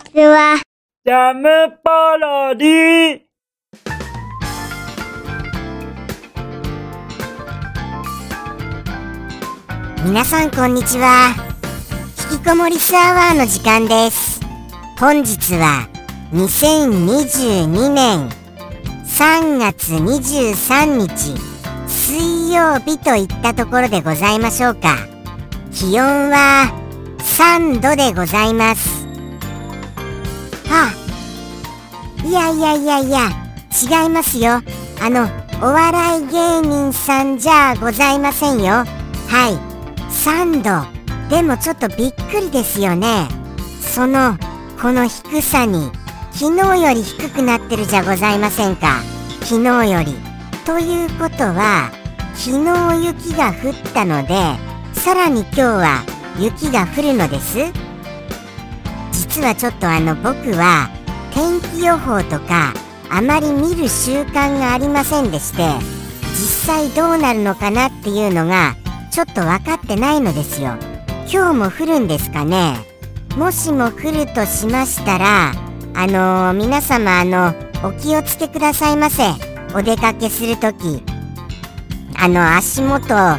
ちは。ジャムパロディ皆さんこんにちは。引きこもりスアワーの時間です。本日は2022年3月23日水曜日といったところでございましょうか。気温は3度でございます。はあいやいやいやいや違いますよ。あのお笑い芸人さんじゃございませんよ。はい。3度。でもちょっとびっくりですよね。そのこの低さに昨日より低くなってるじゃございませんか。昨日より。ということは昨日雪が降ったのでさらに今日は雪が降るのです。実はちょっとあの僕は天気予報とかあまり見る習慣がありませんでして実際どうなるのかなっていうのがちょっと分かってないのですよ。今日も降るんですかね？もしも降るとしましたらあのー、皆様あのお気をつけくださいませ。お出かけするときあの足元滑っ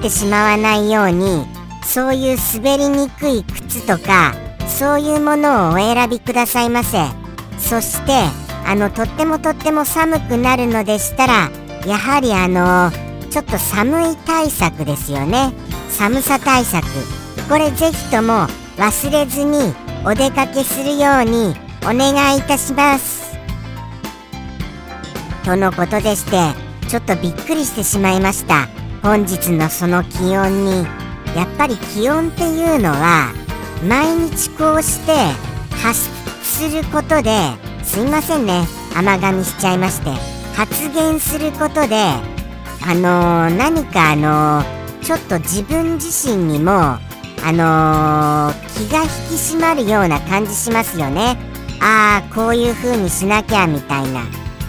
てしまわないようにそういう滑りにくい靴とかそういうものをお選びくださいませ。そしてあのとってもとっても寒くなるのでしたらやはりあのちょっと寒い対策ですよね。寒さ対策。これぜひとも忘れずにお出かけするようにお願いいたします。とのことでしてちょっとびっくりしてしまいました。本日のその気温に。やっぱり気温っていうのは毎日こうして発することですいませんね。甘噛みしちゃいまして。発言することであのー、何かあのー、ちょっと自分自身にもあのー、気が引き締まるような感じしますよね。ああこういう風にしなきゃみたいな。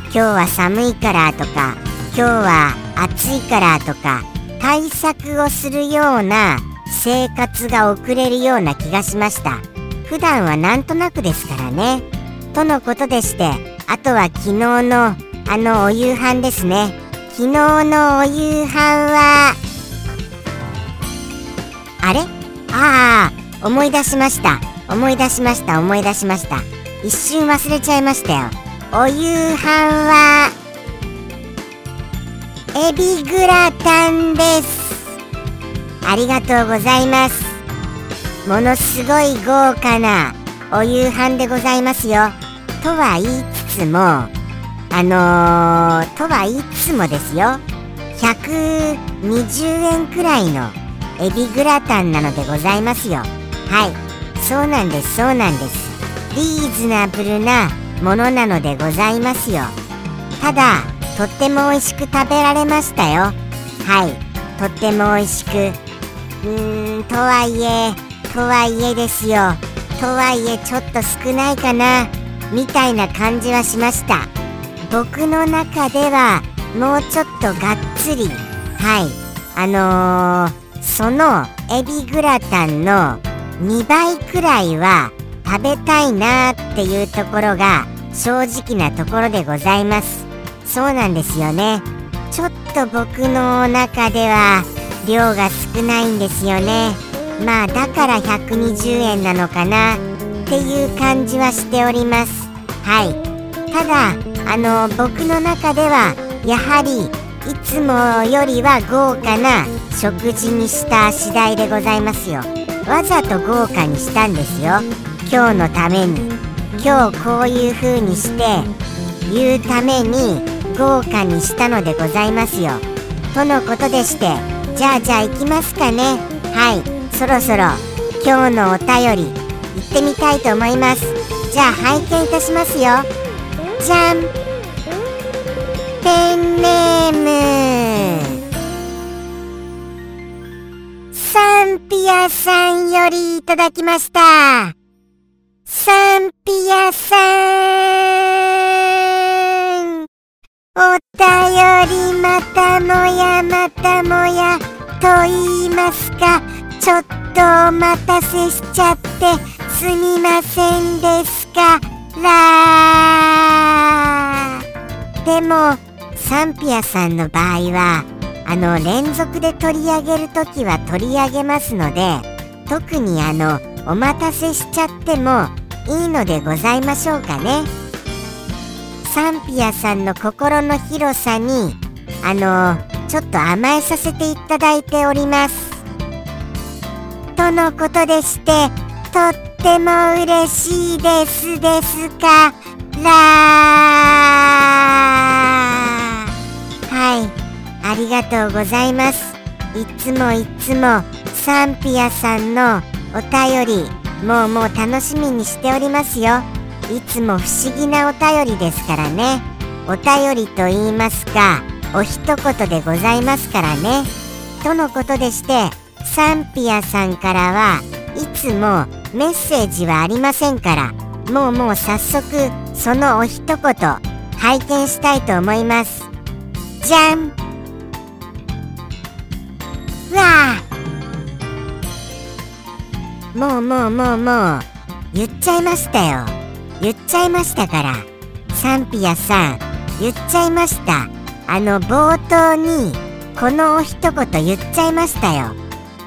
今日は寒いからとか今日は暑いからとか対策をするような生活が送れるような気がしました。普段はなんとなくですからね。とのことでしてあとは昨日のあのお夕飯ですね。昨日のお夕飯はあれ？ああ思い出しました。思い出しました思い出しました。一瞬忘れちゃいましたよ。お夕飯はエビグラタンです。ありがとうございます。ものすごい豪華なお夕飯でございますよ。とは言いつつもあのー、とは言いつつもですよ。120円くらいのエビグラタンなのでございますよ。はい。そうなんですそうなんです。リーズナブルなものなのでございますよ。ただとっても美味しく食べられましたよ。はい。とっても美味しくーんとはいえとはいえですよ。とはいえちょっと少ないかなみたいな感じはしました。僕の中ではもうちょっとがっつりはい。あのー、そのエビグラタンの2倍くらいは食べたいなっていうところが正直なところでございます。そうなんですよね。ちょっと僕の中では量が少ないんですよね。まあだから120円なのかな。っていう感じはしております。はい。ただあの僕の中ではやはりいつもよりは豪華な食事にした次第でございますよ。わざと豪華にしたんですよ。今日のために。今日こういう風にして言うために豪華にしたのでございますよ。とのことでしてじゃあじゃあ行きますかね。はい。そろそろ今日のお便り行ってみたいと思います。じゃあ拝見いたしますよ。じゃん。ペンネーム。サンピアさんよりいただきました。サンピアさん。もやまたもやと言いますか。ちょっとお待たせしちゃってすみませんですか。らでもサンピアさんの場合はあの連続で取り上げるときは取り上げますので特にあのお待たせしちゃってもいいのでございましょうかね。サンピアさんの心の広さにあのちょっと甘えさせていただいております。とのことでしてとっても嬉しいですですからはい。ありがとうございます。いつもいつもサンピアさんのお便りもうもう楽しみにしておりますよ。いつも不思議なお便りですからね。お便りと言いますかお一言でございますからね。とのことでしてサンピアさんからはいつもメッセージはありませんからもうもう早速そのお一言拝見したいと思います。じゃん。わあ。もうもうもうもう言っちゃいましたよ。言っちゃいましたからサンピアさん言っちゃいました。あの冒頭にこの一言言っちゃいましたよ。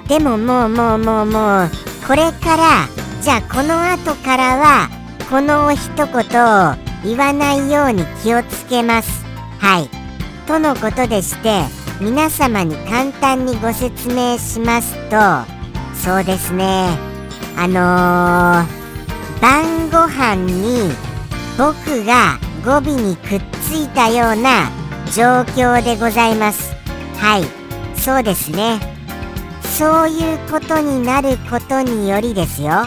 でももうもうもうもうこれからじゃあこの後からはこの一言を言わないように気をつけます。はい。とのことでして皆様に簡単にご説明しますとそうですね。あのー、晩ご飯に僕が語尾にくっついたような状況でございます。はい。そうですね。そういうことになることによりですよ。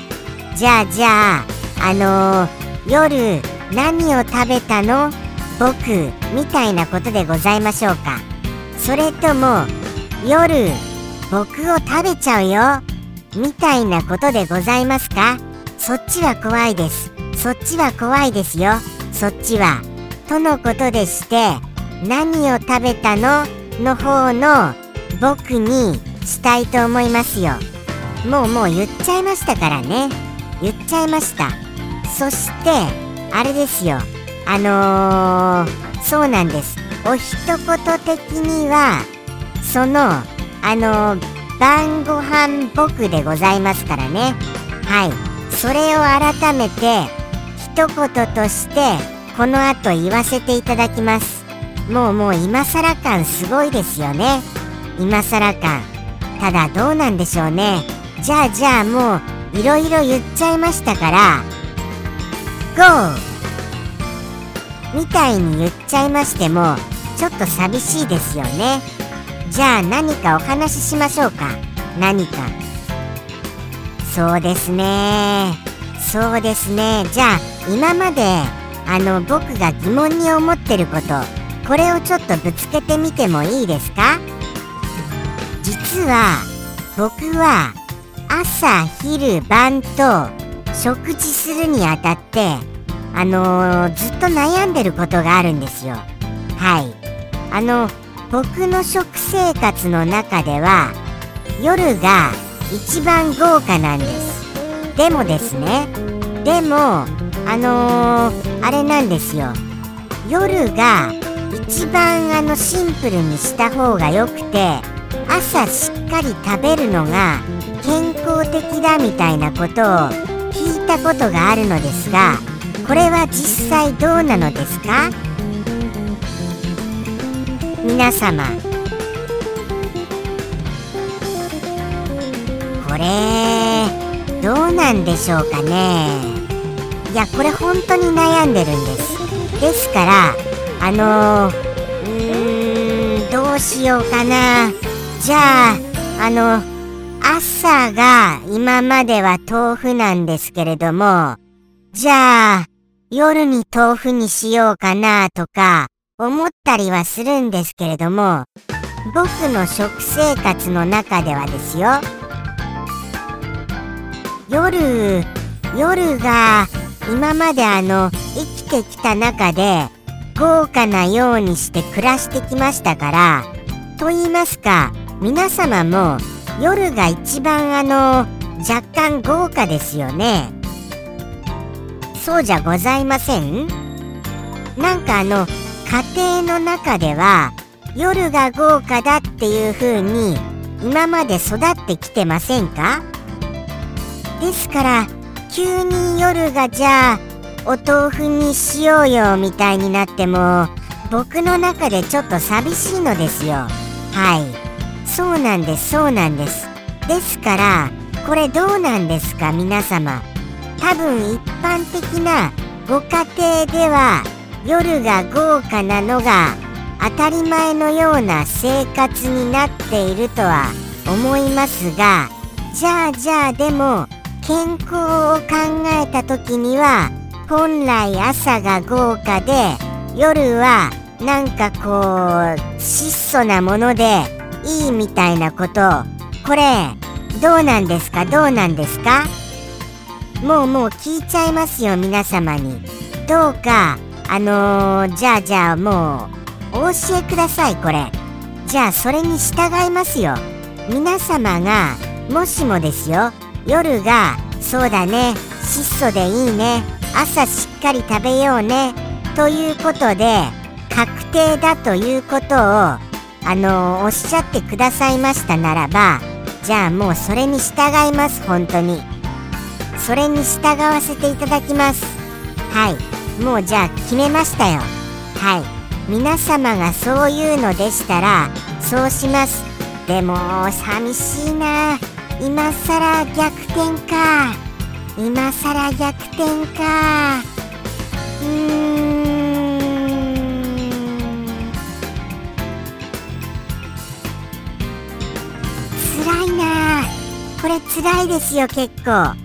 じゃあじゃああのー、夜何を食べたの？僕みたいなことでございましょうか。それとも夜僕を食べちゃうよ？みたいなことでございますか？そっちは怖いです。そっちは怖いですよ。そっちは。とのことでして何を食べたの？の方の僕にしたいと思いますよ。もうもう言っちゃいましたからね。言っちゃいました。そしてあれですよ。あのー、そうなんです。お一言的にはそのあの晩ご飯僕でございますからね。はい。それを改めて一言としてこの後言わせていただきます。もうもう今更感すごいですよね。今更感。ただどうなんでしょうね。じゃあじゃあもういろいろ言っちゃいましたから。GO! みたいに言っちゃいましてもちょっと寂しいですよね。じゃあ何かお話ししましょうか。何か。そうですね。そうですね。じゃあ今まであの僕が疑問に思ってること。これをちょっとぶつけてみてもいいですか？実は僕は朝昼晩と食事するにあたってあのー、ずっと悩んでることがあるんですよ。はい。あの僕の食生活の中では夜が一番豪華なんです。でもですねでもあのー、あれなんですよ。夜が一番あのシンプルにした方がよくて朝しっかり食べるのが健康的だみたいなことを聞いたことがあるのですがこれは実際どうなのですか？皆様。これどうなんでしょうかね？いやこれ本当に悩んでるんです。ですからあのうーんどうしようかな。じゃああの朝が今までは豆腐なんですけれどもじゃあ夜に豆腐にしようかなとか思ったりはするんですけれども僕の食生活の中ではですよ夜夜が今まであの生きてきた中で豪華なようにして暮らしてきましたからと言いますか皆様も夜が一番あの若干豪華ですよね。そうじゃございません？なんかあの家庭の中では夜が豪華だっていう風に今まで育ってきてませんか？ですから急に夜がじゃあお豆腐にしようよみたいになっても僕の中でちょっと寂しいのですよ。はい。そうなんですそうなんです。ですからこれどうなんですか皆様。多分一般的なご家庭では夜が豪華なのが当たり前のような生活になっているとは思いますがじゃあじゃあでも健康を考えた時には本来朝が豪華で夜はなんかこう質素なものでいいみたいなこと。これどうなんですか？どうなんですか？もうもう聞いちゃいますよ皆様に。どうかあのー、じゃあじゃあもうお教えくださいこれ。じゃあそれに従いますよ。皆様がもしもですよ。夜がそうだね質素でいいね。朝しっかり食べようね。ということで確定だということをあのおっしゃってくださいましたならばじゃあもうそれに従います本当に。それに従わせていただきます。はい。もうじゃあ決めましたよ。はい。皆様がそういうのでしたらそうします。でも寂しいな。今さら逆転か。今さら逆転か。うーん。辛いな。これ辛いですよ結構。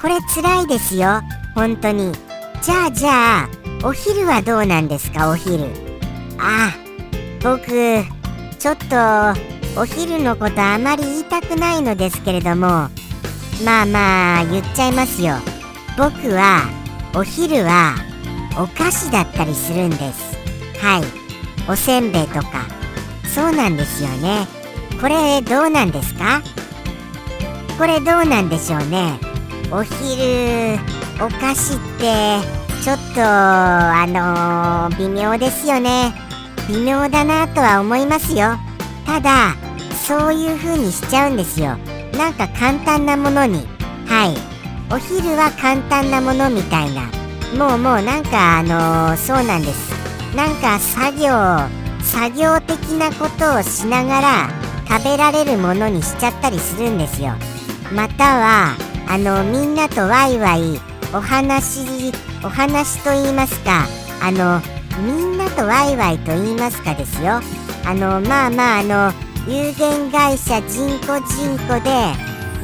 これ辛いですよ本当に。じゃあじゃあお昼はどうなんですかお昼。あ僕ちょっとお昼のことあまり言いたくないのですけれども。まあまあ言っちゃいますよ。僕はお昼はお菓子だったりするんです。はい。おせんべいとか。そうなんですよね。これどうなんですか？これどうなんでしょうね。お昼お菓子ってちょっとあのー、微妙ですよね。微妙だなとは思いますよ。ただそういう風にしちゃうんですよ。なんか簡単なものに。はい。お昼は簡単なものみたいな。もうもうなんかあのー、そうなんです。なんか作業作業的なことをしながら食べられるものにしちゃったりするんですよ。またはあのみんなとワイワイお話お話と言いますかあのみんなとワイワイと言いますかですよ。あのまあまああの有限会社人工人工で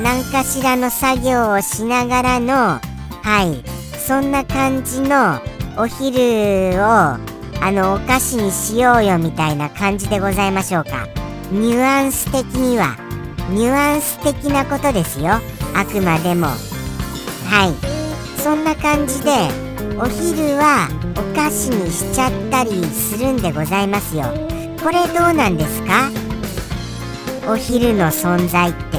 何かしらの作業をしながらのはいそんな感じのお昼をあのお菓子にしようよみたいな感じでございましょうか。ニュアンス的にはニュアンス的なことですよ。あくまでも。はい。そんな感じでお昼はお菓子にしちゃったりするんでございますよ。これどうなんですか？お昼の存在って。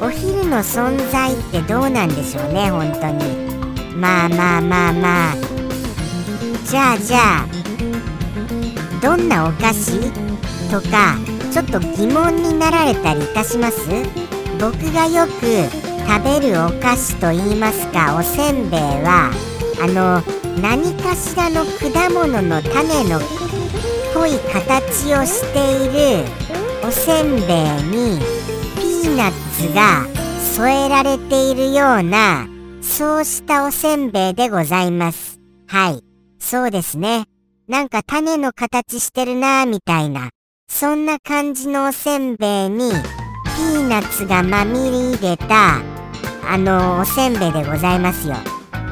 お昼の存在ってどうなんでしょうね本当に。まあまあまあまあ。じゃあじゃあどんなお菓子？とかちょっと疑問になられたりいたします？僕がよく食べるお菓子と言いますかおせんべいはあの何かしらの果物の種のぽい形をしているおせんべいにピーナッツが添えられているようなそうしたおせんべいでございます。はい。そうですね。なんか種の形してるなーみたいな。そんな感じのおせんべいにピーナッツがまみれ入れたあのおせんべいでございますよ。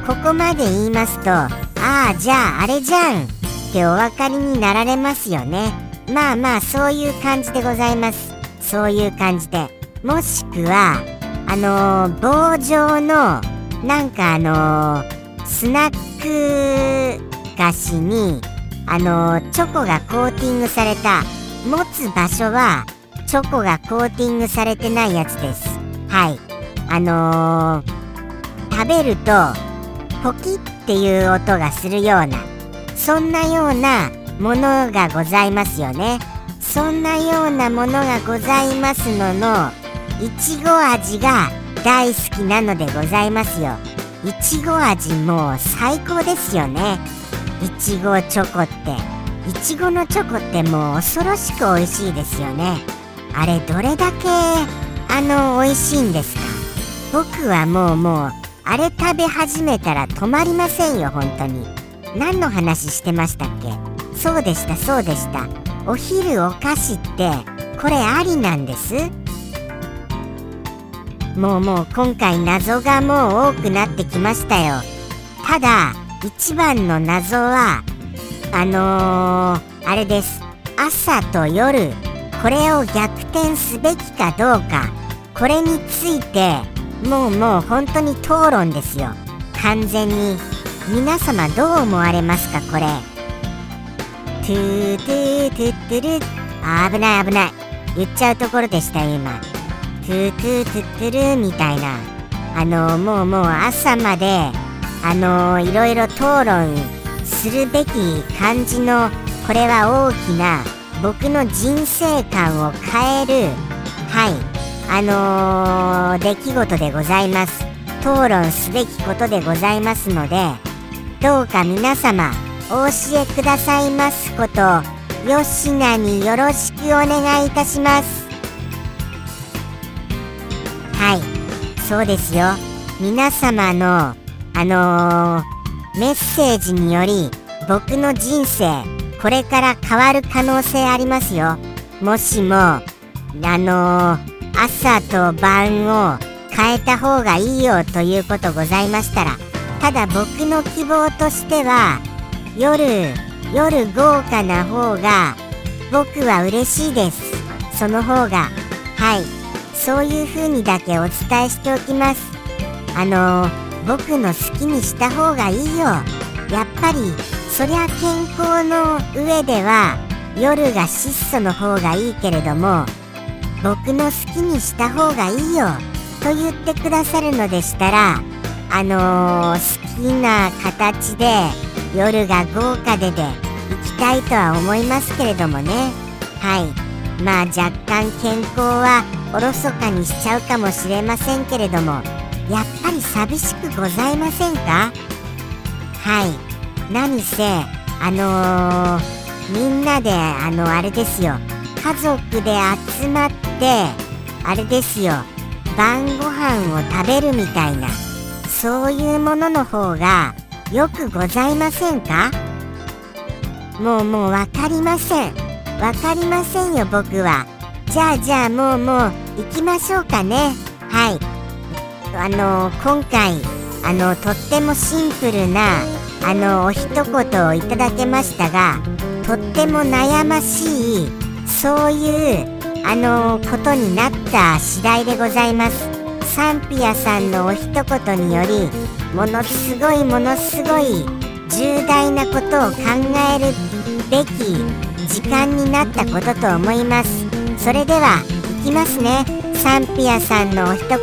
ここまで言いますとああじゃああれじゃんってお分かりになられますよね。まあまあそういう感じでございます。そういう感じで。もしくはあのー、棒状のなんかあのー、スナック菓子にあのー、チョコがコーティングされた持つ場所はチョコがコーティングされてないやつです。はい。あの、食べるとポキっていう音がするようなそんなようなものがございますよね。そんなようなものがございますののいちご味が大好きなのでございますよ。いちご味もう最高ですよね。いちごチョコって。いちごのチョコってもう恐ろしく美味しいですよね。あれどれだけあの美味しいんですか。僕はもうもうあれ食べ始めたら止まりませんよ本当に。何の話してましたっけ？そうでしたそうでした。お昼お菓子ってこれありなんです？もうもう今回謎がもう多くなってきましたよ。ただ一番の謎はあのー、あれです。朝と夜これを逆転すべきかどうか。これについてもうもう本当に討論ですよ。完全に。皆様どう思われますかこれ？トゥートゥートゥットゥル。危ない危ない。言っちゃうところでした今。トゥートゥートゥットゥルみたいな。あのもうもう朝まであのいろいろ討論するべき感じのこれは大きな僕の人生観を変えるはい。あのー、出来事でございます。討論すべきことでございますのでどうか皆様お教えくださいますことよしなによろしくお願いいたします。はいそうですよ。皆様のあのー、メッセージにより僕の人生これから変わる可能性ありますよ。もしもあのー朝と晩を変えた方がいいよということございましたらただ僕の希望としては夜夜豪華な方が僕は嬉しいです。その方がはい。そういう風にだけお伝えしておきます。あの僕の好きにした方がいいよ。やっぱりそりゃ健康の上では夜が質素の方がいいけれども僕の好きにした方がいいよ。と言ってくださるのでしたらあのー、好きな形で夜が豪華でで行きたいとは思いますけれどもね。はい。まあ若干健康はおろそかにしちゃうかもしれませんけれどもやっぱり寂しくございませんか？はい。何せあのー、みんなであのあれですよ。家族で集まってあれですよ。晩ご飯を食べるみたいなそういうものの方がよくございませんか？もうもう分かりません。分かりませんよ僕は。じゃあじゃあもうもう行きましょうかね。はい。あの今回あのとってもシンプルなあのお一言をいただけましたがとっても悩ましいそういうあのことになった次第でございます。サンピアさんのお一言によりものすごいものすごい重大なことを考えるべき時間になったことと思います。それではいきますね。サンピアさんのお一言。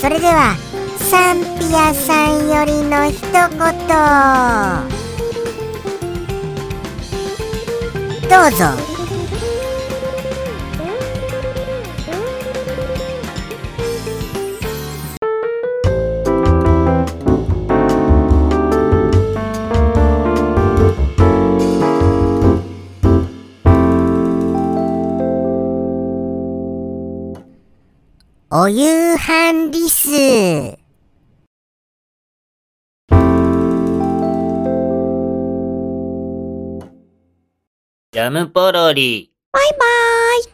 それではサンピアさんよりの一言。どうぞ。お夕飯リス。ジャムポロリ。バイバーイ。